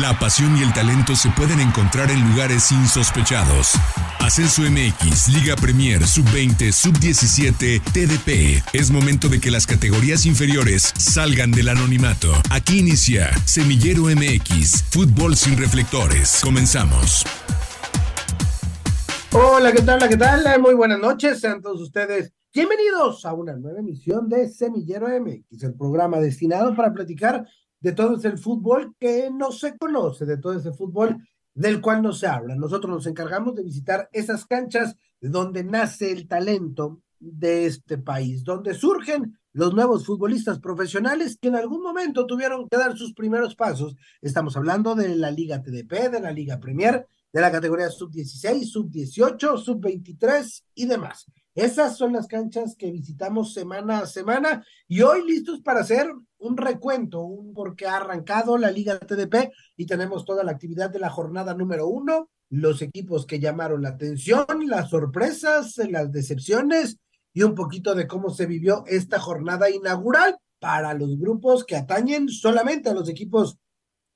La pasión y el talento se pueden encontrar en lugares insospechados. Ascenso MX, Liga Premier, Sub-20, Sub-17, TDP. Es momento de que las categorías inferiores salgan del anonimato. Aquí inicia Semillero MX, Fútbol sin reflectores. Comenzamos. Hola, ¿qué tal? ¿Qué tal? Muy buenas noches, sean todos ustedes bienvenidos a una nueva emisión de Semillero MX, el programa destinado para platicar de todo ese fútbol que no se conoce, de todo ese fútbol del cual no se habla. Nosotros nos encargamos de visitar esas canchas donde nace el talento de este país, donde surgen los nuevos futbolistas profesionales que en algún momento tuvieron que dar sus primeros pasos. Estamos hablando de la Liga TDP, de la Liga Premier, de la categoría sub-16, sub-18, sub-23 y demás. Esas son las canchas que visitamos semana a semana y hoy listos para hacer un recuento, un porque ha arrancado la Liga TDP y tenemos toda la actividad de la jornada número uno, los equipos que llamaron la atención, las sorpresas, las decepciones y un poquito de cómo se vivió esta jornada inaugural para los grupos que atañen solamente a los equipos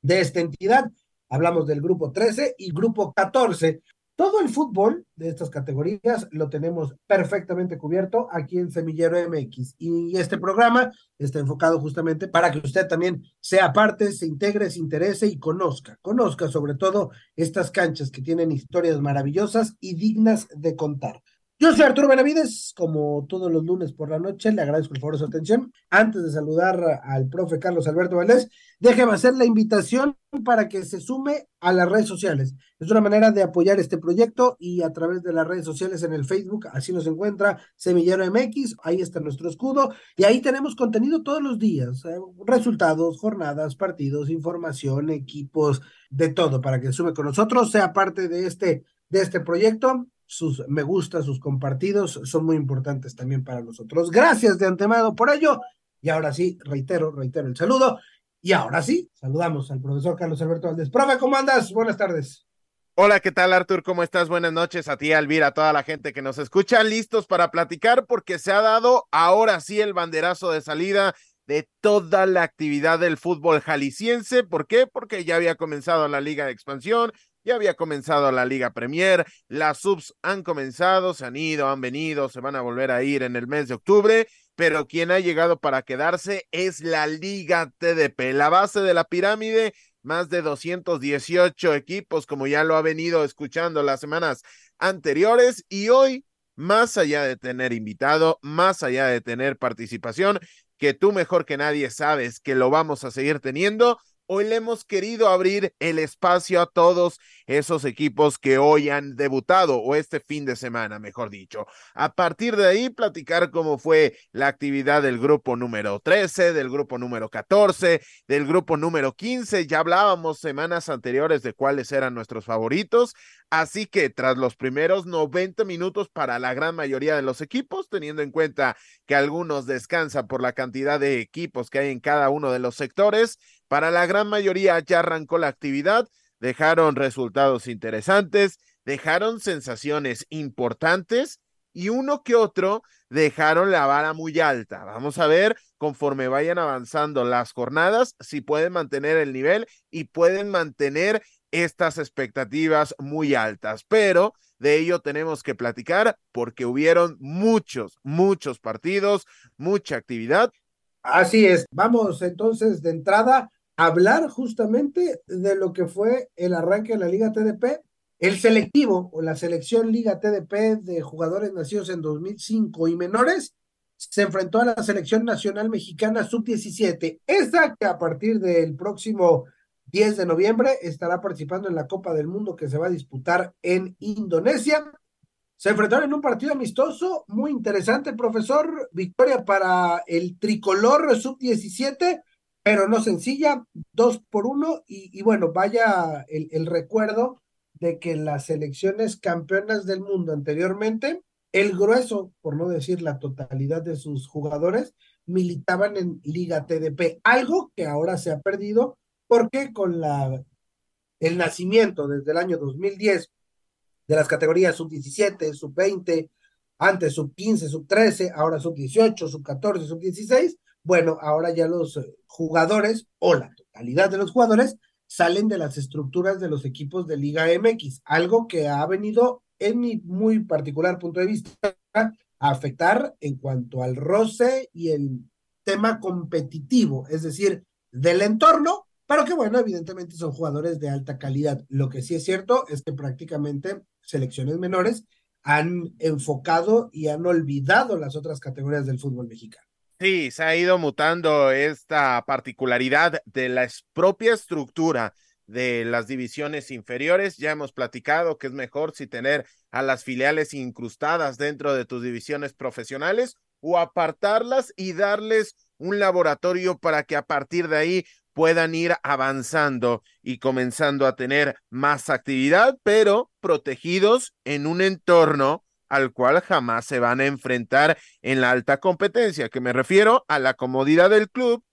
de esta entidad. Hablamos del grupo 13 y grupo 14. Todo el fútbol de estas categorías lo tenemos perfectamente cubierto aquí en Semillero MX y este programa está enfocado justamente para que usted también sea parte, se integre, se interese y conozca, conozca sobre todo estas canchas que tienen historias maravillosas y dignas de contar. Yo soy Arturo Benavides, como todos los lunes por la noche, le agradezco el favor de su atención. Antes de saludar al profe Carlos Alberto Valdés, déjeme hacer la invitación para que se sume a las redes sociales. Es una manera de apoyar este proyecto y a través de las redes sociales en el Facebook, así nos encuentra Semillero MX, ahí está nuestro escudo y ahí tenemos contenido todos los días, eh, resultados, jornadas, partidos, información, equipos, de todo, para que sume con nosotros, sea parte de este, de este proyecto sus me gusta, sus compartidos son muy importantes también para nosotros. Gracias de antemano por ello. Y ahora sí, reitero, reitero el saludo. Y ahora sí, saludamos al profesor Carlos Alberto Valdés. Profe, ¿cómo andas? Buenas tardes. Hola, ¿qué tal Artur? ¿Cómo estás? Buenas noches a ti, Alvira, a toda la gente que nos escucha, listos para platicar porque se ha dado ahora sí el banderazo de salida de toda la actividad del fútbol jalisciense. ¿Por qué? Porque ya había comenzado la Liga de Expansión, ya había comenzado la Liga Premier, las subs han comenzado, se han ido, han venido, se van a volver a ir en el mes de octubre, pero quien ha llegado para quedarse es la Liga TDP, la base de la pirámide, más de 218 equipos, como ya lo ha venido escuchando las semanas anteriores, y hoy, más allá de tener invitado, más allá de tener participación, que tú mejor que nadie sabes que lo vamos a seguir teniendo, hoy le hemos querido abrir el espacio a todos esos equipos que hoy han debutado o este fin de semana, mejor dicho. A partir de ahí, platicar cómo fue la actividad del grupo número 13, del grupo número 14, del grupo número 15. Ya hablábamos semanas anteriores de cuáles eran nuestros favoritos. Así que tras los primeros 90 minutos para la gran mayoría de los equipos, teniendo en cuenta que algunos descansan por la cantidad de equipos que hay en cada uno de los sectores, para la gran mayoría ya arrancó la actividad, dejaron resultados interesantes, dejaron sensaciones importantes y uno que otro dejaron la vara muy alta. Vamos a ver conforme vayan avanzando las jornadas si pueden mantener el nivel y pueden mantener estas expectativas muy altas, pero de ello tenemos que platicar porque hubieron muchos, muchos partidos, mucha actividad. Así es, vamos entonces de entrada hablar justamente de lo que fue el arranque de la Liga TDP, el selectivo o la selección Liga TDP de jugadores nacidos en 2005 y menores se enfrentó a la selección nacional mexicana sub-17, esa que a partir del próximo 10 de noviembre estará participando en la Copa del Mundo que se va a disputar en Indonesia. Se enfrentaron en un partido amistoso muy interesante, profesor. Victoria para el tricolor sub-17 pero no sencilla, dos por uno, y, bueno, vaya el, el, recuerdo de que las selecciones campeonas del mundo anteriormente, el grueso, por no decir la totalidad de sus jugadores, militaban en Liga TDP, algo que ahora se ha perdido porque con la, el nacimiento desde el año 2010 de las categorías sub-17, sub-20, antes sub-15, sub-13, ahora sub-18, sub-14, sub-16, bueno, ahora ya los eh, jugadores o la totalidad de los jugadores salen de las estructuras de los equipos de Liga MX, algo que ha venido, en mi muy particular punto de vista, a afectar en cuanto al roce y el tema competitivo, es decir, del entorno, pero que bueno, evidentemente son jugadores de alta calidad. Lo que sí es cierto es que prácticamente selecciones menores han enfocado y han olvidado las otras categorías del fútbol mexicano. Sí, se ha ido mutando esta particularidad de la propia estructura de las divisiones inferiores. Ya hemos platicado que es mejor si tener a las filiales incrustadas dentro de tus divisiones profesionales o apartarlas y darles un laboratorio para que a partir de ahí puedan ir avanzando y comenzando a tener más actividad, pero protegidos en un entorno al cual jamás se van a enfrentar en la alta competencia, que me refiero a la comodidad del club,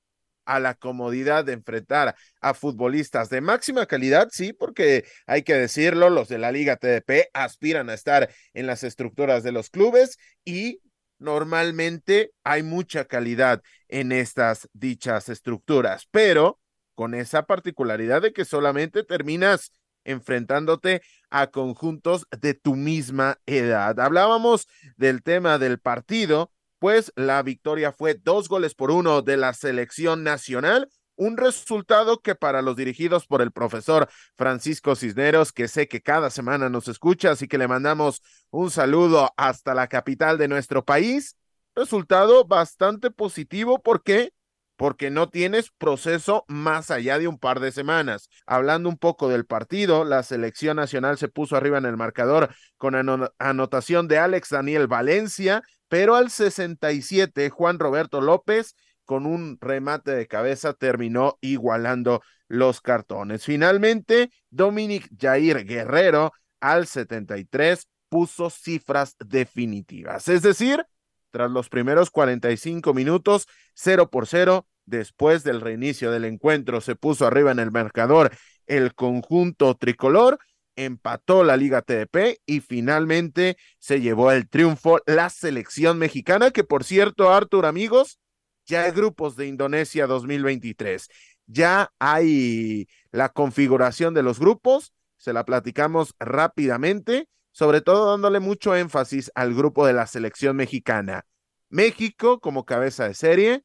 a la comodidad de enfrentar a futbolistas de máxima calidad, sí, porque hay que decirlo, los de la Liga TDP aspiran a estar en las estructuras de los clubes y normalmente hay mucha calidad en estas dichas estructuras, pero con esa particularidad de que solamente terminas enfrentándote a conjuntos de tu misma edad. Hablábamos del tema del partido, pues la victoria fue dos goles por uno de la selección nacional un resultado que para los dirigidos por el profesor Francisco Cisneros, que sé que cada semana nos escucha, así que le mandamos un saludo hasta la capital de nuestro país. Resultado bastante positivo porque porque no tienes proceso más allá de un par de semanas. Hablando un poco del partido, la selección nacional se puso arriba en el marcador con anotación de Alex Daniel Valencia, pero al 67 Juan Roberto López con un remate de cabeza terminó igualando los cartones. Finalmente, Dominic Jair Guerrero al 73 puso cifras definitivas. Es decir, tras los primeros 45 minutos, 0 por 0, después del reinicio del encuentro, se puso arriba en el marcador el conjunto tricolor, empató la Liga TDP y finalmente se llevó el triunfo la selección mexicana, que por cierto, Artur, amigos, ya hay grupos de Indonesia 2023, ya hay la configuración de los grupos, se la platicamos rápidamente, sobre todo dándole mucho énfasis al grupo de la selección mexicana. México como cabeza de serie,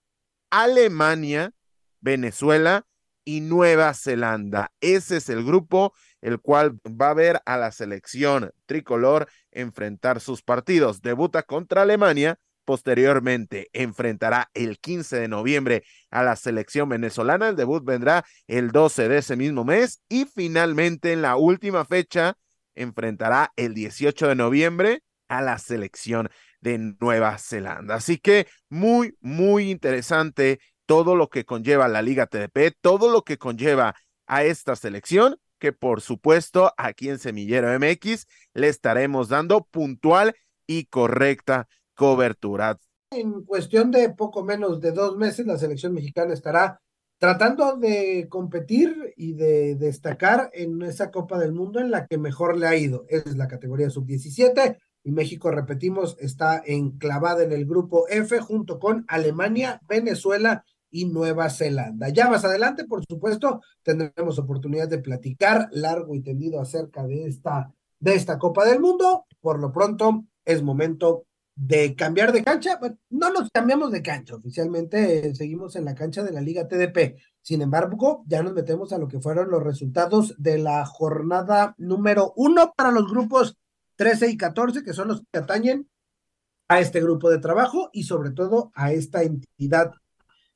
Alemania, Venezuela y Nueva Zelanda. Ese es el grupo el cual va a ver a la selección tricolor enfrentar sus partidos. Debuta contra Alemania Posteriormente enfrentará el 15 de noviembre a la selección venezolana. El debut vendrá el 12 de ese mismo mes y finalmente en la última fecha enfrentará el 18 de noviembre a la selección de Nueva Zelanda. Así que muy, muy interesante todo lo que conlleva la Liga TDP, todo lo que conlleva a esta selección, que por supuesto aquí en Semillero MX le estaremos dando puntual y correcta cobertura. En cuestión de poco menos de dos meses, la selección mexicana estará tratando de competir y de destacar en esa Copa del Mundo en la que mejor le ha ido. Es la categoría sub-17 y México, repetimos, está enclavada en el grupo F junto con Alemania, Venezuela y Nueva Zelanda. Ya más adelante, por supuesto, tendremos oportunidad de platicar largo y tendido acerca de esta, de esta Copa del Mundo. Por lo pronto, es momento de cambiar de cancha, no nos cambiamos de cancha, oficialmente eh, seguimos en la cancha de la Liga TDP. Sin embargo, ya nos metemos a lo que fueron los resultados de la jornada número uno para los grupos 13 y 14, que son los que atañen a este grupo de trabajo y sobre todo a esta entidad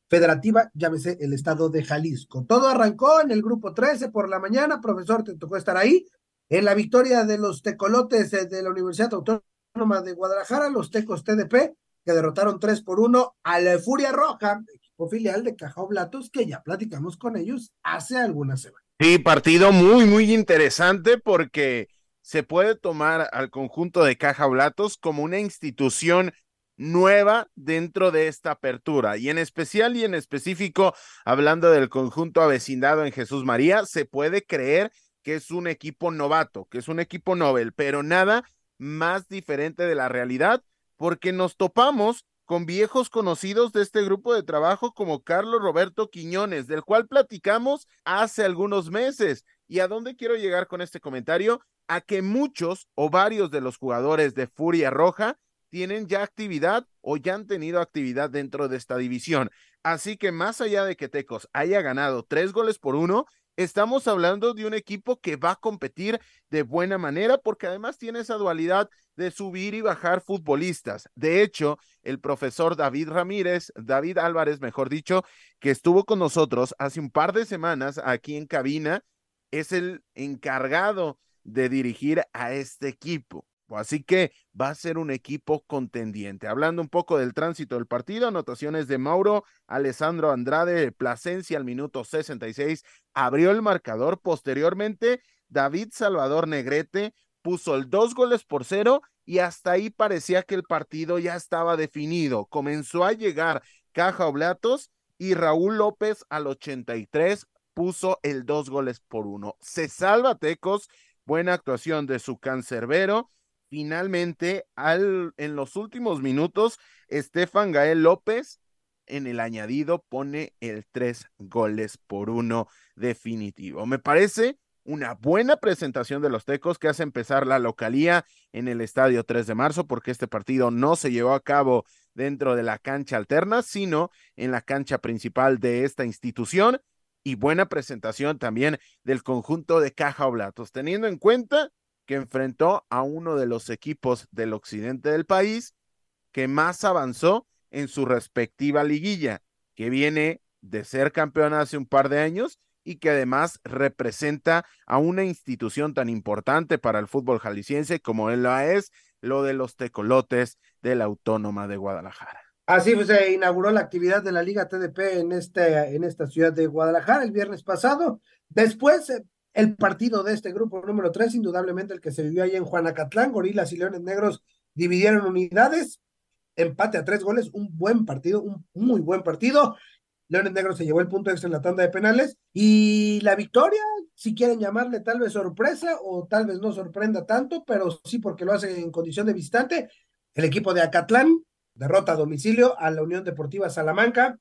federativa, llámese el estado de Jalisco. Todo arrancó en el grupo 13 por la mañana, profesor, te tocó estar ahí, en la victoria de los tecolotes de la Universidad Autónoma de Guadalajara, los Tecos TDP, que derrotaron 3 por 1 a la Furia Roja, equipo filial de Caja Blatos, que ya platicamos con ellos hace algunas semanas. Sí, partido muy, muy interesante porque se puede tomar al conjunto de Caja Blatos como una institución nueva dentro de esta apertura y en especial y en específico hablando del conjunto avecindado en Jesús María, se puede creer que es un equipo novato, que es un equipo novel, pero nada más diferente de la realidad, porque nos topamos con viejos conocidos de este grupo de trabajo como Carlos Roberto Quiñones, del cual platicamos hace algunos meses. ¿Y a dónde quiero llegar con este comentario? A que muchos o varios de los jugadores de Furia Roja tienen ya actividad o ya han tenido actividad dentro de esta división. Así que más allá de que Tecos haya ganado tres goles por uno, estamos hablando de un equipo que va a competir de buena manera porque además tiene esa dualidad de subir y bajar futbolistas. De hecho, el profesor David Ramírez, David Álvarez, mejor dicho, que estuvo con nosotros hace un par de semanas aquí en cabina, es el encargado de dirigir a este equipo. Así que va a ser un equipo contendiente. Hablando un poco del tránsito del partido, anotaciones de Mauro, Alessandro Andrade, Plasencia al minuto 66, abrió el marcador. Posteriormente, David Salvador Negrete puso el dos goles por cero y hasta ahí parecía que el partido ya estaba definido. Comenzó a llegar Caja Oblatos y Raúl López al 83 puso el dos goles por uno. Se salva Tecos, buena actuación de su cancerbero finalmente al, en los últimos minutos, Estefan Gael López en el añadido pone el tres goles por uno definitivo. Me parece una buena presentación de los Tecos que hace empezar la localía en el estadio 3 de marzo, porque este partido no se llevó a cabo dentro de la cancha alterna, sino en la cancha principal de esta institución. Y buena presentación también del conjunto de Caja Oblatos, teniendo en cuenta que enfrentó a uno de los equipos del occidente del país que más avanzó en su respectiva liguilla, que viene de ser campeón hace un par de años y que además representa a una institución tan importante para el fútbol jalisciense como él lo es, lo de los tecolotes de la Autónoma de Guadalajara. Así se inauguró la actividad de la Liga TDP en, este, en esta ciudad de Guadalajara el viernes pasado. Después eh, el partido de este grupo número tres, indudablemente el que se vivió ahí en Juanacatlán, Gorilas y Leones Negros dividieron unidades, empate a tres goles, un buen partido, un muy buen partido. Leones Negros se llevó el punto extra en la tanda de penales y la victoria, si quieren llamarle tal vez sorpresa o tal vez no sorprenda tanto, pero sí porque lo hacen en condición de visitante, el equipo de Acatlán derrota a domicilio a la Unión Deportiva Salamanca,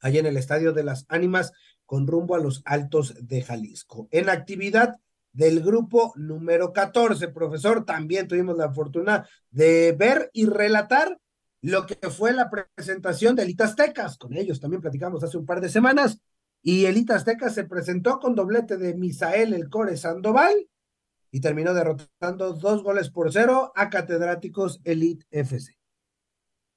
allá en el Estadio de las Ánimas, con rumbo a los Altos de Jalisco. En actividad del grupo número 14, profesor, también tuvimos la fortuna de ver y relatar lo que fue la presentación de Elitas Tecas. Con ellos también platicamos hace un par de semanas. Y Elitas Tecas se presentó con doblete de Misael El Core Sandoval y terminó derrotando dos goles por cero a Catedráticos Elite FC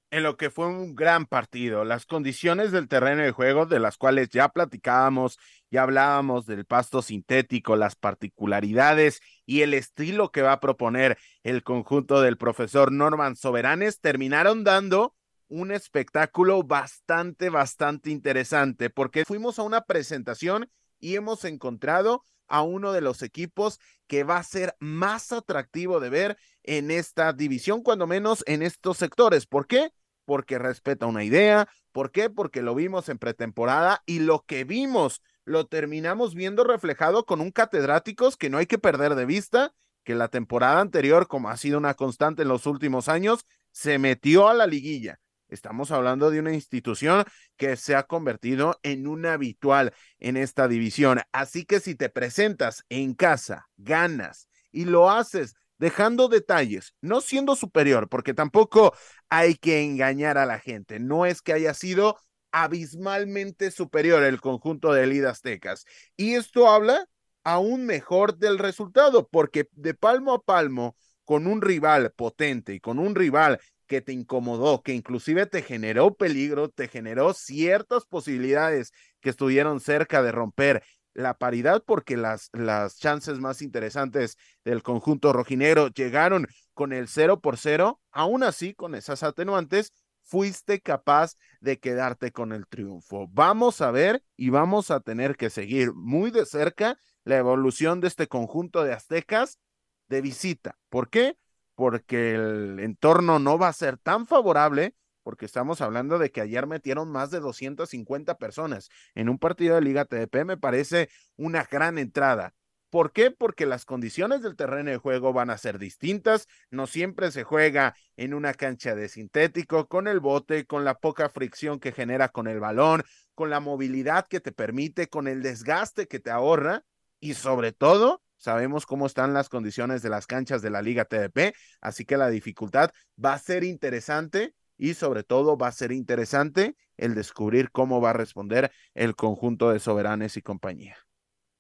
en lo que fue un gran partido. Las condiciones del terreno de juego, de las cuales ya platicábamos, ya hablábamos del pasto sintético, las particularidades y el estilo que va a proponer el conjunto del profesor Norman Soberanes, terminaron dando un espectáculo bastante, bastante interesante, porque fuimos a una presentación y hemos encontrado a uno de los equipos que va a ser más atractivo de ver en esta división, cuando menos en estos sectores. ¿Por qué? Porque respeta una idea. ¿Por qué? Porque lo vimos en pretemporada y lo que vimos lo terminamos viendo reflejado con un catedráticos que no hay que perder de vista, que la temporada anterior, como ha sido una constante en los últimos años, se metió a la liguilla Estamos hablando de una institución que se ha convertido en un habitual en esta división. Así que si te presentas en casa, ganas y lo haces dejando detalles, no siendo superior, porque tampoco hay que engañar a la gente. No es que haya sido abismalmente superior el conjunto de Lidas Tecas. Y esto habla aún mejor del resultado, porque de palmo a palmo, con un rival potente y con un rival que te incomodó, que inclusive te generó peligro, te generó ciertas posibilidades que estuvieron cerca de romper la paridad porque las, las chances más interesantes del conjunto rojinegro llegaron con el cero por cero, aún así con esas atenuantes fuiste capaz de quedarte con el triunfo. Vamos a ver y vamos a tener que seguir muy de cerca la evolución de este conjunto de aztecas de visita. ¿Por qué? Porque el entorno no va a ser tan favorable, porque estamos hablando de que ayer metieron más de 250 personas en un partido de Liga TDP, me parece una gran entrada. ¿Por qué? Porque las condiciones del terreno de juego van a ser distintas. No siempre se juega en una cancha de sintético, con el bote, con la poca fricción que genera con el balón, con la movilidad que te permite, con el desgaste que te ahorra y sobre todo sabemos cómo están las condiciones de las canchas de la Liga TDP, así que la dificultad va a ser interesante y sobre todo va a ser interesante el descubrir cómo va a responder el conjunto de soberanes y compañía.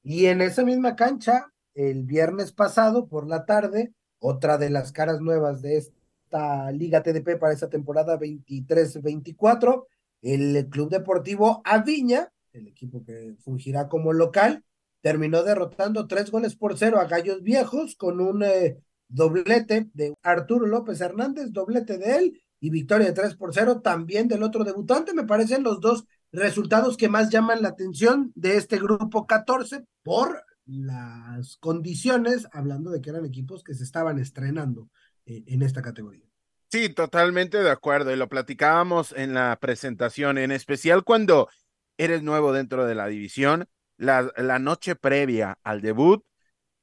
Y en esa misma cancha, el viernes pasado por la tarde, otra de las caras nuevas de esta Liga TDP para esa temporada 23-24, el Club Deportivo Aviña, el equipo que fungirá como local, terminó derrotando tres goles por cero a Gallos Viejos con un eh, doblete de Arturo López Hernández, doblete de él y victoria de tres por cero también del otro debutante. Me parecen los dos resultados que más llaman la atención de este grupo 14 por las condiciones, hablando de que eran equipos que se estaban estrenando eh, en esta categoría. Sí, totalmente de acuerdo. Y lo platicábamos en la presentación, en especial cuando eres nuevo dentro de la división, la, noche previa al debut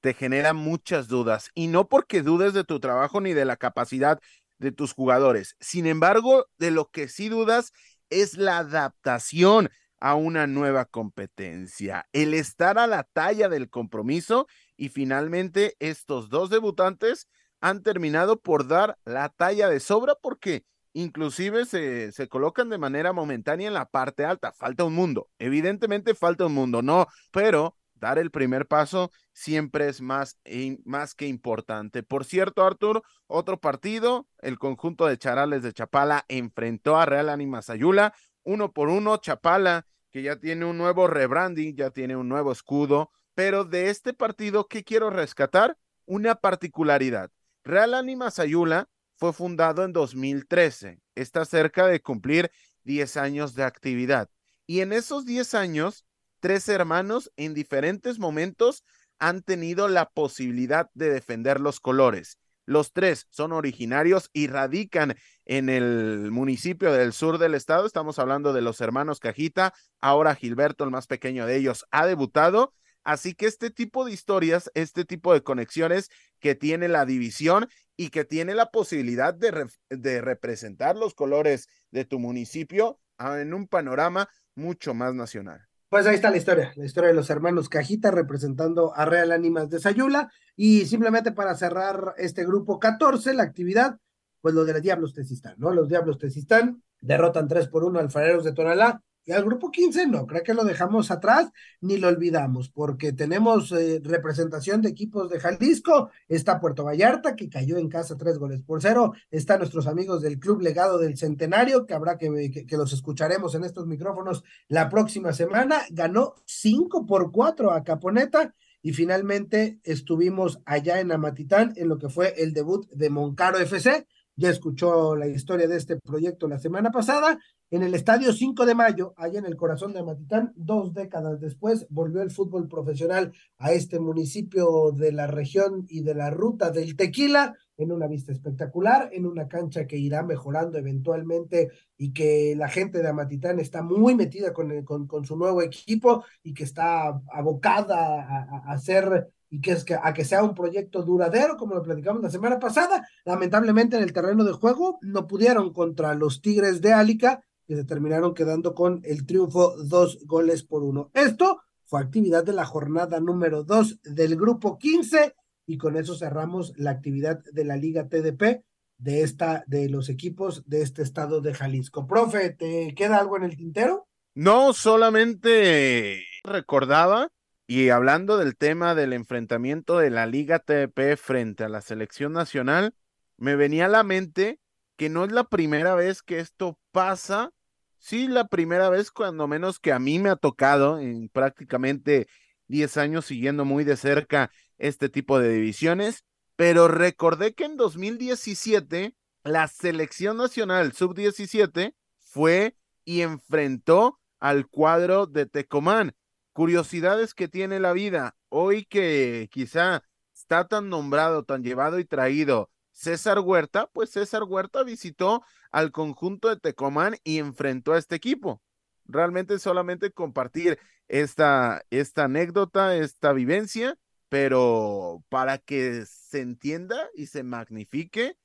te genera muchas dudas. Y no porque dudes de tu trabajo ni de la capacidad de tus jugadores. Sin embargo, de lo que sí dudas es la adaptación a una nueva competencia, el estar a la talla del compromiso y finalmente estos dos debutantes han terminado por dar la talla de sobra porque inclusive se, se colocan de manera momentánea en la parte alta. Falta un mundo, evidentemente falta un mundo, no, pero dar el primer paso siempre es más, más que importante. Por cierto, Artur, otro partido, el conjunto de Charales de Chapala enfrentó a Real Anima Sayula, uno por uno, Chapala, que ya tiene un nuevo rebranding, ya tiene un nuevo escudo, pero de este partido, ¿qué quiero rescatar? Una particularidad. Real Anima Sayula fue fundado en 2013, está cerca de cumplir 10 años de actividad. Y en esos 10 años tres hermanos en diferentes momentos han tenido la posibilidad de defender los colores. Los tres son originarios y radican en el municipio del sur del estado. Estamos hablando de los hermanos Cajita. Ahora Gilberto, el más pequeño de ellos, ha debutado. Así que este tipo de historias, este tipo de conexiones que tiene la división y que tiene la posibilidad de, de representar los colores de tu municipio ah, en un panorama mucho más nacional. Pues ahí está la historia, la historia de los hermanos Cajita representando a Real Ánimas de Sayula. Y simplemente para cerrar este grupo 14, la actividad, pues lo de los Diablos Tesistán, ¿no? Los Diablos Tesistán derrotan 3 por 1 al Fareros de Tonalá y al grupo 15 no, creo que lo dejamos atrás ni lo olvidamos, porque tenemos eh, representación de equipos de Jalisco, está Puerto Vallarta, que cayó en casa tres goles por cero, está nuestros amigos del Club Legado del Centenario, que habrá que, que, los escucharemos en estos micrófonos la próxima semana, ganó cinco por cuatro a Caponeta, y finalmente estuvimos allá en Amatitán en lo que fue el debut de Moncaro FC, ya escuchó la historia de este proyecto la semana pasada. En el estadio 5 de mayo, allá en el corazón de Amatitán, dos décadas después, volvió el fútbol profesional a este municipio de la región y de la ruta del tequila, en una vista espectacular, en una cancha que irá mejorando eventualmente y que la gente de Amatitán está muy metida con, con, con su nuevo equipo y que está abocada a, a ser y que es que a que sea un proyecto duradero, como lo platicamos la semana pasada. Lamentablemente en el terreno de juego no pudieron contra los Tigres de Álica, que se terminaron quedando con el triunfo dos goles por uno. Esto fue actividad de la jornada número dos del grupo 15 y con eso cerramos la actividad de la Liga TDP de esta de los equipos de este estado de Jalisco. Profe, ¿te queda algo en el tintero? No, solamente recordaba y hablando del tema del enfrentamiento de la Liga TDP frente a la selección nacional, me venía a la mente que no es la primera vez que esto pasa, sí la primera vez cuando menos que a mí me ha tocado en prácticamente 10 años siguiendo muy de cerca este tipo de divisiones, pero recordé que en 2017 la selección nacional sub-17 fue y enfrentó al cuadro de Tecomán curiosidades que tiene la vida. Hoy que quizá está tan nombrado, tan llevado y traído César Huerta, pues César Huerta visitó al conjunto de Tecomán y enfrentó a este equipo. Realmente solamente compartir esta, esta anécdota, esta vivencia pero para que se entienda y se magnifique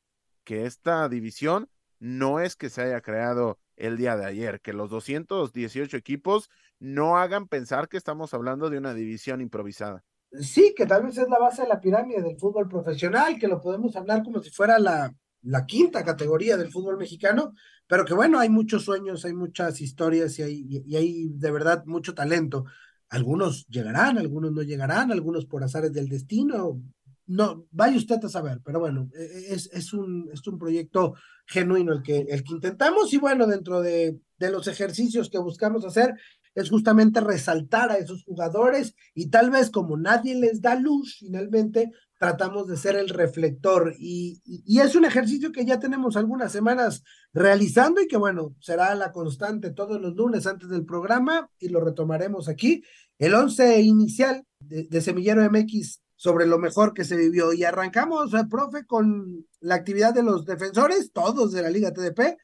que esta división no es que se haya creado el día de ayer, que los 218 equipos no hagan pensar que estamos hablando de una división improvisada. Sí, que tal vez es la base de la pirámide del fútbol profesional, que lo podemos hablar como si fuera la, la quinta categoría del fútbol mexicano, pero que bueno, hay muchos sueños, hay muchas historias y hay, y hay de verdad mucho talento. Algunos llegarán, algunos no llegarán, algunos por azares del destino, no, vaya usted a saber, pero bueno, e, e, es, es, un, es un proyecto genuino el que, el que intentamos y bueno, dentro de, de los ejercicios que buscamos hacer es justamente resaltar a esos jugadores y tal vez como nadie les da luz, finalmente tratamos de ser el reflector y, y, es un ejercicio que ya tenemos algunas semanas realizando y que bueno, será la constante todos los lunes antes del programa y lo retomaremos aquí. El once inicial de, de Semillero MX sobre lo mejor que se vivió. Y arrancamos, profe, con la actividad de los defensores, todos de la Liga TDP.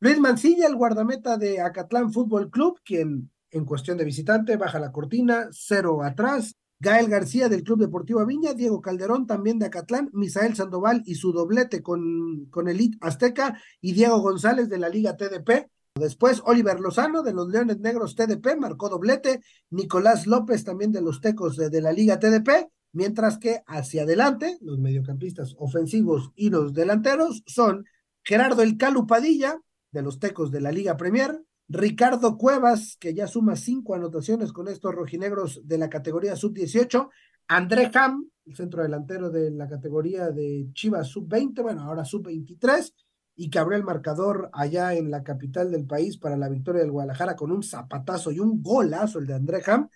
Luis Mancilla, el guardameta de Acatlán Fútbol Club, quien en cuestión de visitante baja la cortina, cero atrás. Gael García del Club Deportivo Viña, Diego Calderón también de Acatlán, Misael Sandoval y su doblete con, con Elite Azteca y Diego González de la Liga TDP. Después Oliver Lozano de los Leones Negros TDP marcó doblete, Nicolás López también de los Tecos de, de la Liga TDP mientras que hacia adelante, los mediocampistas ofensivos y los delanteros son Gerardo El Calupadilla, de los Tecos de la Liga Premier, Ricardo Cuevas, que ya suma cinco anotaciones con estos rojinegros de la categoría sub-18, André Ham, el centro delantero de la categoría de Chivas sub-20, bueno, ahora sub-23, y que abrió el marcador allá en la capital del país para la victoria del Guadalajara con un zapatazo y un golazo el de André Ham,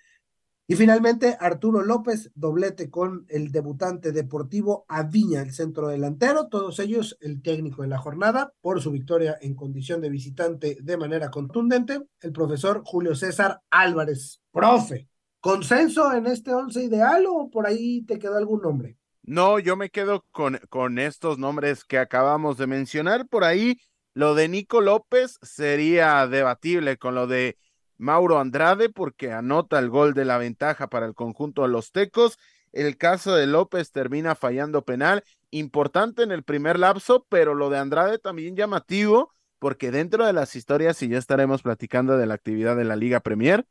y finalmente, Arturo López, doblete con el debutante deportivo Aviña, el centro delantero, todos ellos el técnico de la jornada, por su victoria en condición de visitante de manera contundente, el profesor Julio César Álvarez. Profe, ¿consenso en este once ideal o por ahí te quedó algún nombre? No, yo me quedo con, con estos nombres que acabamos de mencionar. Por ahí, lo de Nico López sería debatible con lo de Mauro Andrade porque anota el gol de la ventaja para el conjunto de los Tecos. El caso de López termina fallando penal, importante en el primer lapso, pero lo de Andrade también llamativo porque dentro de las historias, y ya estaremos platicando de la actividad de la Liga Premier,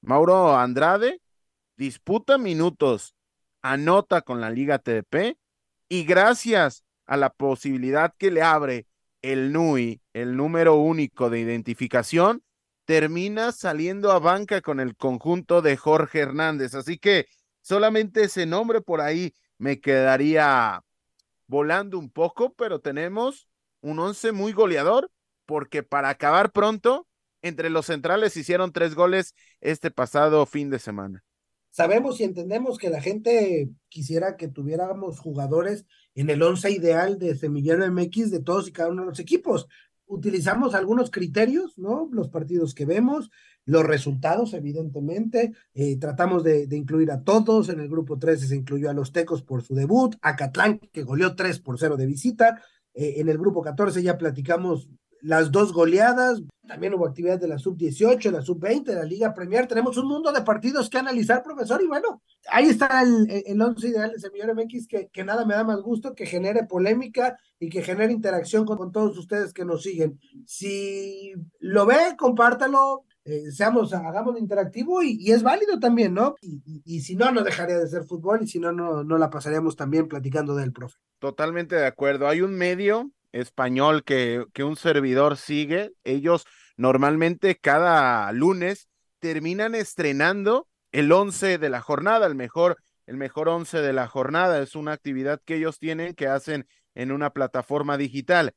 Mauro Andrade disputa minutos, anota con la Liga TDP y gracias a la posibilidad que le abre el NUI, el número único de identificación, termina saliendo a banca con el conjunto de Jorge Hernández. Así que solamente ese nombre por ahí me quedaría volando un poco, pero tenemos un once muy goleador, porque para acabar pronto, entre los centrales hicieron tres goles este pasado fin de semana. Sabemos y entendemos que la gente quisiera que tuviéramos jugadores en el once ideal de Semillero MX de todos y cada uno de los equipos, utilizamos algunos criterios, ¿no? Los partidos que vemos, los resultados, evidentemente, eh, tratamos de, incluir a todos, en el grupo 13 se incluyó a los Tecos por su debut, a Catlán, que goleó 3 por 0 de visita, eh, en el grupo 14 ya platicamos las dos goleadas, también hubo actividad de la sub-18, la sub-20, de la Liga Premier, tenemos un mundo de partidos que analizar, profesor, y bueno, ahí está el, el once ideal de Semillero MX que, que nada me da más gusto que genere polémica y que genere interacción con, todos ustedes que nos siguen. Si lo ve, compártalo, eh, seamos, hagamos interactivo y, es válido también, ¿no? Y, y, si no, no dejaría de ser fútbol y si no, no, no la pasaríamos también platicando del profe. Totalmente de acuerdo. Hay un medio español que, que un servidor sigue. Ellos normalmente cada lunes terminan estrenando el 11 de la jornada, el mejor, el mejor 11 de la jornada. Es una actividad que ellos tienen que hacen en una plataforma digital.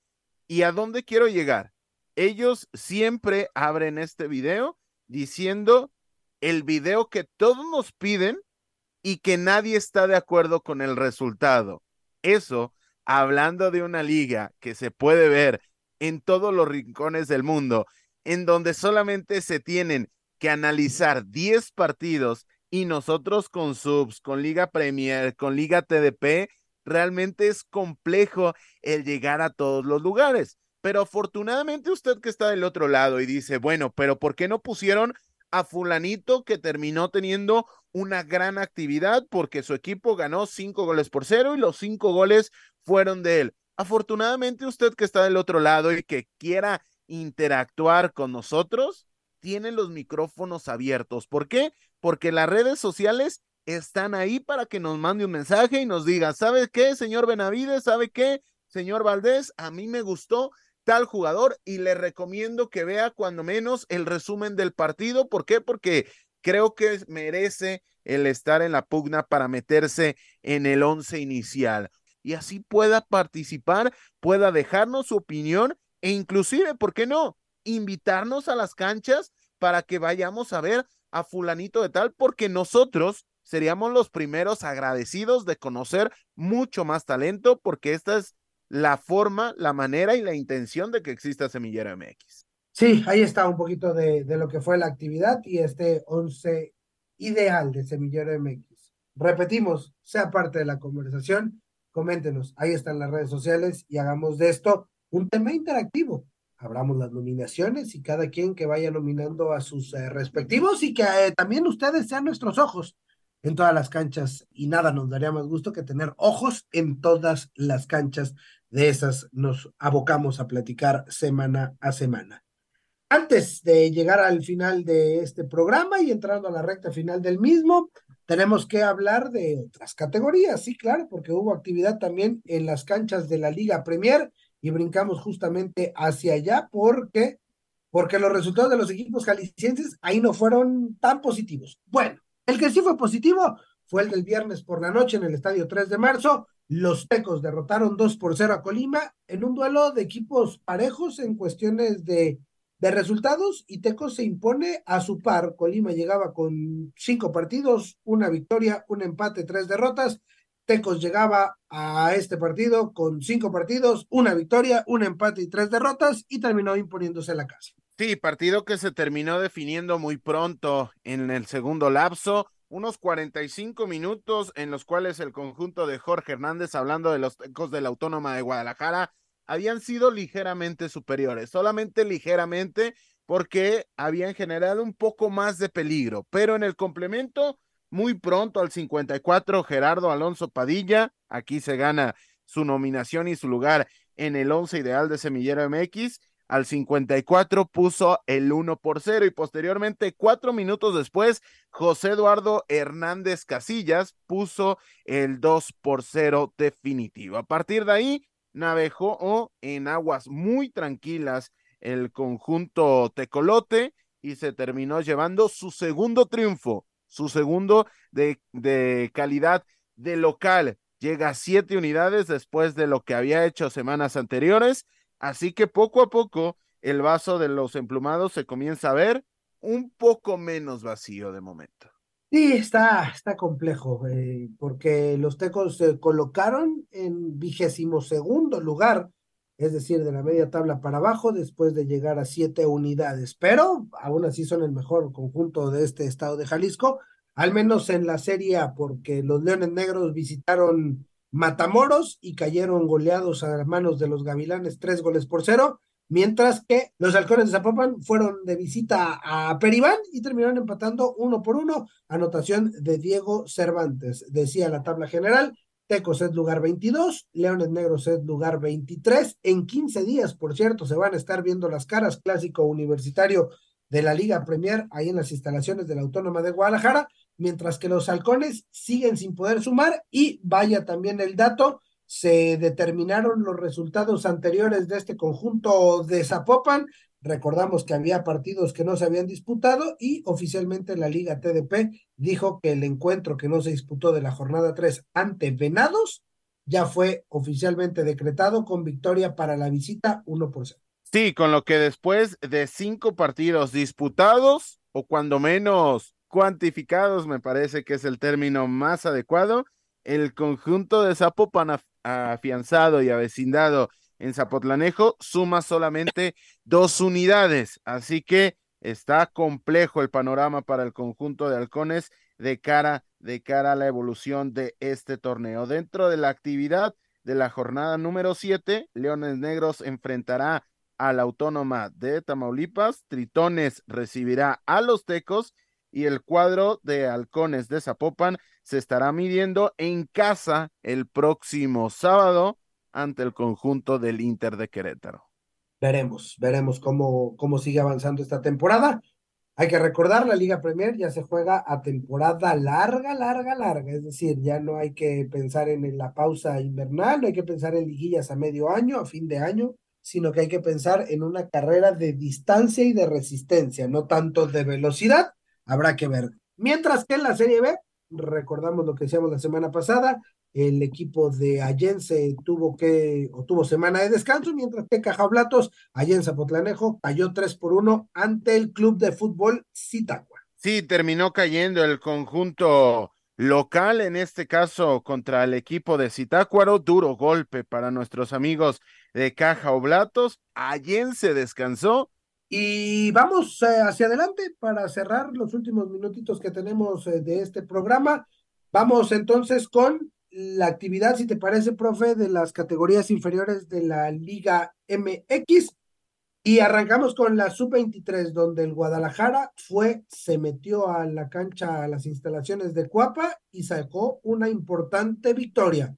¿Y a dónde quiero llegar? Ellos siempre abren este video diciendo el video que todos nos piden y que nadie está de acuerdo con el resultado. Eso hablando de una liga que se puede ver en todos los rincones del mundo, en donde solamente se tienen que analizar 10 partidos y nosotros con subs, con Liga Premier, con Liga TDP, realmente es complejo el llegar a todos los lugares. Pero afortunadamente usted que está del otro lado y dice, bueno, pero ¿por qué no pusieron a fulanito que terminó teniendo una gran actividad porque su equipo ganó cinco goles por cero y los cinco goles fueron de él. Afortunadamente usted que está del otro lado y que quiera interactuar con nosotros, tiene los micrófonos abiertos. ¿Por qué? Porque las redes sociales están ahí para que nos mande un mensaje y nos diga, ¿sabe qué, señor Benavides? ¿Sabe qué, señor Valdés? A mí me gustó tal jugador y le recomiendo que vea cuando menos el resumen del partido. ¿Por qué? Porque creo que merece el estar en la pugna para meterse en el once inicial y así pueda participar, pueda dejarnos su opinión e inclusive, ¿por qué no? Invitarnos a las canchas para que vayamos a ver a fulanito de tal, porque nosotros seríamos los primeros agradecidos de conocer mucho más talento, porque esta es la forma, la manera y la intención de que exista Semillero MX. Sí, ahí está un poquito de, de lo que fue la actividad y este once ideal de Semillero MX. Repetimos, sea parte de la conversación, coméntenos, ahí están las redes sociales y hagamos de esto un tema interactivo. Abramos las nominaciones y cada quien que vaya nominando a sus eh, respectivos y que eh, también ustedes sean nuestros ojos en todas las canchas y nada nos daría más gusto que tener ojos en todas las canchas de esas nos abocamos a platicar semana a semana. Antes de llegar al final de este programa y entrando a la recta final del mismo, tenemos que hablar de otras categorías, sí, claro, porque hubo actividad también en las canchas de la Liga Premier y brincamos justamente hacia allá porque porque los resultados de los equipos jaliscienses ahí no fueron tan positivos. Bueno, el que sí fue positivo fue el del viernes por la noche en el estadio 3 de marzo, los Tecos derrotaron 2 por 0 a Colima en un duelo de equipos parejos en cuestiones de, de resultados y Tecos se impone a su par. Colima llegaba con cinco partidos, una victoria, un empate, tres derrotas. Tecos llegaba a este partido con cinco partidos, una victoria, un empate y tres derrotas y terminó imponiéndose la casa. Sí, partido que se terminó definiendo muy pronto en el segundo lapso unos 45 minutos en los cuales el conjunto de Jorge Hernández, hablando de los tecos de la Autónoma de Guadalajara, habían sido ligeramente superiores, solamente ligeramente porque habían generado un poco más de peligro, pero en el complemento, muy pronto al 54, Gerardo Alonso Padilla, aquí se gana su nominación y su lugar en el once ideal de Semillero MX, al 54 puso el 1 por 0 y posteriormente, cuatro minutos después, José Eduardo Hernández Casillas puso el 2 por 0 definitivo. A partir de ahí, navegó en aguas muy tranquilas el conjunto tecolote y se terminó llevando su segundo triunfo, su segundo de, de calidad de local. Llega a siete unidades después de lo que había hecho semanas anteriores Así que poco a poco el vaso de los emplumados se comienza a ver un poco menos vacío de momento. Sí, está, está complejo, eh, porque los tecos se colocaron en vigésimo segundo lugar, es decir, de la media tabla para abajo, después de llegar a siete unidades, pero aún así son el mejor conjunto de este estado de Jalisco, al menos en la serie porque los Leones Negros visitaron Matamoros y cayeron goleados a manos de los Gavilanes tres goles por cero, mientras que los Halcones de Zapopan fueron de visita a Peribán y terminaron empatando uno por uno, anotación de Diego Cervantes. Decía la tabla general, Tecos es lugar 22, Leones Negros es lugar 23. En 15 días, por cierto, se van a estar viendo las caras clásico universitario de la Liga Premier ahí en las instalaciones de la Autónoma de Guadalajara mientras que los halcones siguen sin poder sumar y vaya también el dato, se determinaron los resultados anteriores de este conjunto de Zapopan. Recordamos que había partidos que no se habían disputado y oficialmente la Liga TDP dijo que el encuentro que no se disputó de la jornada 3 ante Venados ya fue oficialmente decretado con victoria para la visita 1 por 0. Sí, con lo que después de cinco partidos disputados, o cuando menos cuantificados, me parece que es el término más adecuado. El conjunto de Zapopan afianzado y avecindado en Zapotlanejo suma solamente dos unidades, así que está complejo el panorama para el conjunto de halcones de cara, de cara a la evolución de este torneo. Dentro de la actividad de la jornada número 7, Leones Negros enfrentará a la Autónoma de Tamaulipas, Tritones recibirá a los Tecos y el cuadro de Halcones de Zapopan se estará midiendo en casa el próximo sábado ante el conjunto del Inter de Querétaro. Veremos, veremos cómo, cómo sigue avanzando esta temporada. Hay que recordar, la Liga Premier ya se juega a temporada larga, larga, larga. Es decir, ya no hay que pensar en la pausa invernal, no hay que pensar en liguillas a medio año, a fin de año sino que hay que pensar en una carrera de distancia y de resistencia, no tanto de velocidad, habrá que ver. Mientras que en la Serie B, recordamos lo que decíamos la semana pasada, el equipo de Allense tuvo que, o tuvo semana de descanso, mientras que Cajablatos, Allense Potlanejo, cayó 3 por 1 ante el club de fútbol Citacua. Sí, terminó cayendo el conjunto local, en este caso contra el equipo de Zitácuaro, duro golpe para nuestros amigos de Caja Oblatos. Allen se descansó. Y vamos eh, hacia adelante para cerrar los últimos minutitos que tenemos eh, de este programa. Vamos entonces con la actividad, si te parece, profe, de las categorías inferiores de la Liga MX. Y arrancamos con la sub-23, donde el Guadalajara fue, se metió a la cancha, a las instalaciones de Cuapa y sacó una importante victoria.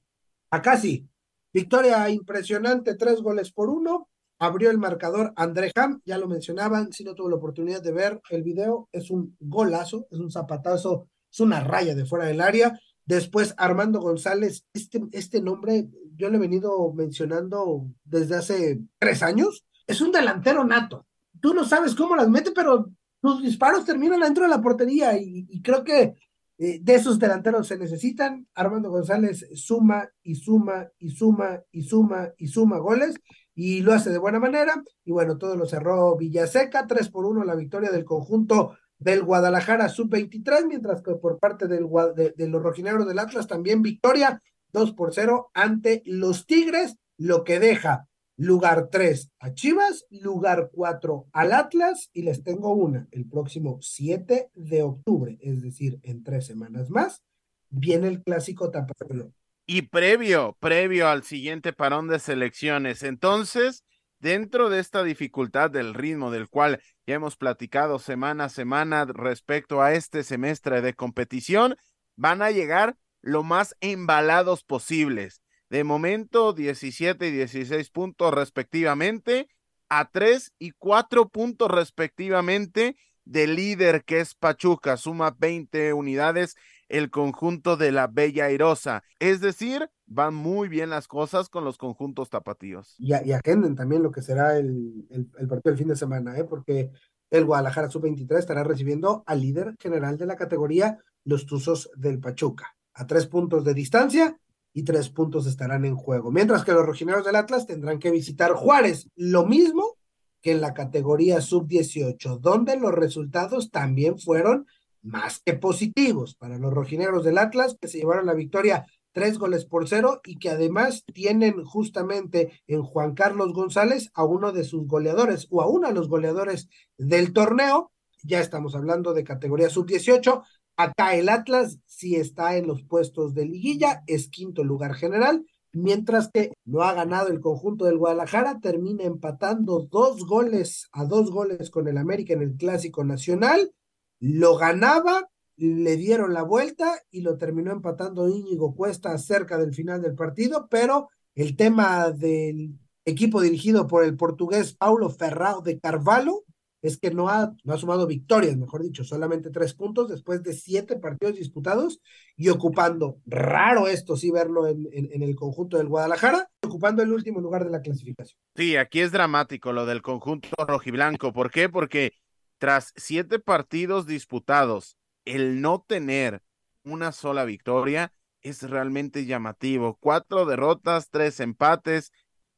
Acá sí, victoria impresionante, tres goles por uno. Abrió el marcador André Ham, ya lo mencionaban, si no tuvo la oportunidad de ver el video, es un golazo, es un zapatazo, es una raya de fuera del área. Después Armando González, este, este nombre yo le he venido mencionando desde hace tres años es un delantero nato. Tú no sabes cómo las mete, pero sus disparos terminan dentro de la portería y, creo que eh, de esos delanteros se necesitan. Armando González suma y suma y suma y suma y suma goles y lo hace de buena manera. Y bueno, todo lo cerró Villaseca, 3 por 1 la victoria del conjunto del Guadalajara sub-23, mientras que por parte del, de, de los rojinegros del Atlas también victoria 2 por 0 ante los Tigres, lo que deja lugar 3 a Chivas, lugar 4 al Atlas y les tengo una, el próximo 7 de octubre, es decir, en tres semanas más, viene el clásico tapatío. Y previo, previo al siguiente parón de selecciones, entonces, dentro de esta dificultad del ritmo del cual ya hemos platicado semana a semana respecto a este semestre de competición, van a llegar lo más embalados posibles. De momento, 17 y 16 puntos respectivamente, a 3 y 4 puntos respectivamente del líder que es Pachuca, suma 20 unidades el conjunto de la Bella Airosa. Es decir, van muy bien las cosas con los conjuntos tapatíos. Y, y agenden también lo que será el, el, partido del fin de semana, ¿eh? porque el Guadalajara Sub-23 estará recibiendo al líder general de la categoría, los Tuzos del Pachuca, a tres puntos de distancia y tres puntos estarán en juego. Mientras que los rojineros del Atlas tendrán que visitar Juárez, lo mismo que en la categoría sub-18, donde los resultados también fueron más que positivos para los rojineros del Atlas, que se llevaron la victoria tres goles por cero y que además tienen justamente en Juan Carlos González a uno de sus goleadores o a uno de los goleadores del torneo. Ya estamos hablando de categoría sub-18, Acá el Atlas sí está en los puestos de liguilla, es quinto lugar general, mientras que no ha ganado el conjunto del Guadalajara, termina empatando dos goles a dos goles con el América en el Clásico Nacional, lo ganaba, le dieron la vuelta y lo terminó empatando Íñigo Cuesta cerca del final del partido, pero el tema del equipo dirigido por el portugués Paulo Ferrao de Carvalho es que no ha, no ha sumado victorias, mejor dicho, solamente tres puntos después de siete partidos disputados y ocupando, raro esto sí verlo en, en, el conjunto del Guadalajara, ocupando el último lugar de la clasificación. Sí, aquí es dramático lo del conjunto rojiblanco. ¿Por qué? Porque tras siete partidos disputados, el no tener una sola victoria es realmente llamativo. Cuatro derrotas, tres empates.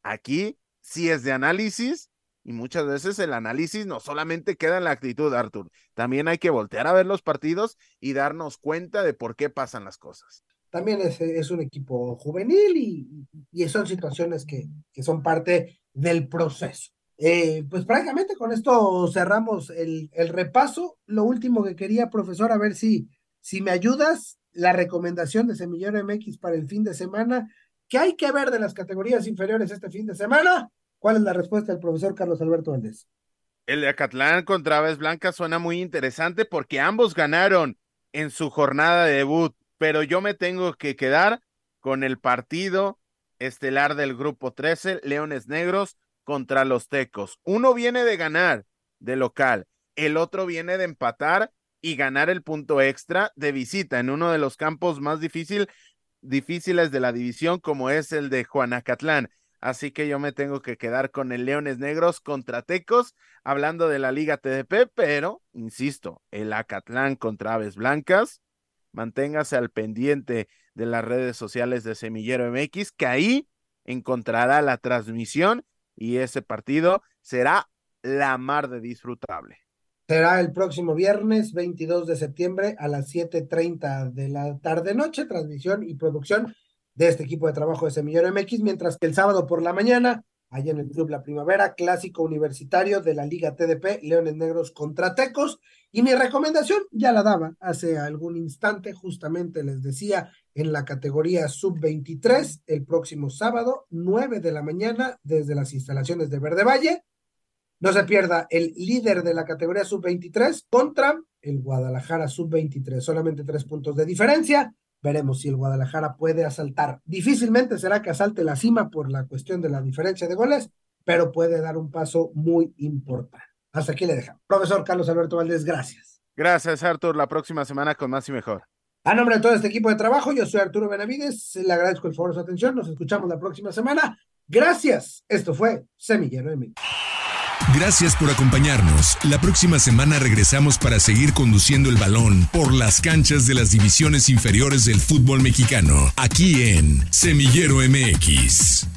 Aquí sí es de análisis y muchas veces el análisis no solamente queda en la actitud, Artur, también hay que voltear a ver los partidos y darnos cuenta de por qué pasan las cosas. También es, un equipo juvenil y, son situaciones que, son parte del proceso. Eh, pues prácticamente con esto cerramos el, el, repaso. Lo último que quería, profesor, a ver si, si me ayudas, la recomendación de Semillero MX para el fin de semana. ¿Qué hay que ver de las categorías inferiores este fin de semana? ¿Cuál es la respuesta del profesor Carlos Alberto Valdés? El de Acatlán contra Aves Blancas suena muy interesante porque ambos ganaron en su jornada de debut, pero yo me tengo que quedar con el partido estelar del grupo 13, Leones Negros contra los Tecos. Uno viene de ganar de local, el otro viene de empatar y ganar el punto extra de visita en uno de los campos más difícil, difíciles de la división como es el de Juanacatlán. Así que yo me tengo que quedar con el Leones Negros contra Tecos, hablando de la Liga TDP, pero, insisto, el Acatlán contra Aves Blancas. Manténgase al pendiente de las redes sociales de Semillero MX, que ahí encontrará la transmisión y ese partido será la mar de disfrutable. Será el próximo viernes 22 de septiembre a las 7:30 de la tarde-noche, transmisión y producción de este equipo de trabajo de Semillero MX, mientras que el sábado por la mañana, allá en el Club La Primavera, clásico universitario de la Liga TDP, Leones Negros contra Tecos. Y mi recomendación ya la daba hace algún instante, justamente les decía, en la categoría sub-23, el próximo sábado, 9 de la mañana, desde las instalaciones de Verde Valle. No se pierda el líder de la categoría sub-23 contra el Guadalajara sub-23. Solamente tres puntos de diferencia. Veremos si el Guadalajara puede asaltar. Difícilmente será que asalte la cima por la cuestión de la diferencia de goles, pero puede dar un paso muy importante. Hasta aquí le dejamos. Profesor Carlos Alberto Valdés, gracias. Gracias, Artur. La próxima semana con más y mejor. A nombre de todo este equipo de trabajo, yo soy Arturo Benavides. Le agradezco el favor de su atención. Nos escuchamos la próxima semana. Gracias. Esto fue Semillero de Gracias por acompañarnos. La próxima semana regresamos para seguir conduciendo el balón por las canchas de las divisiones inferiores del fútbol mexicano, aquí en Semillero MX.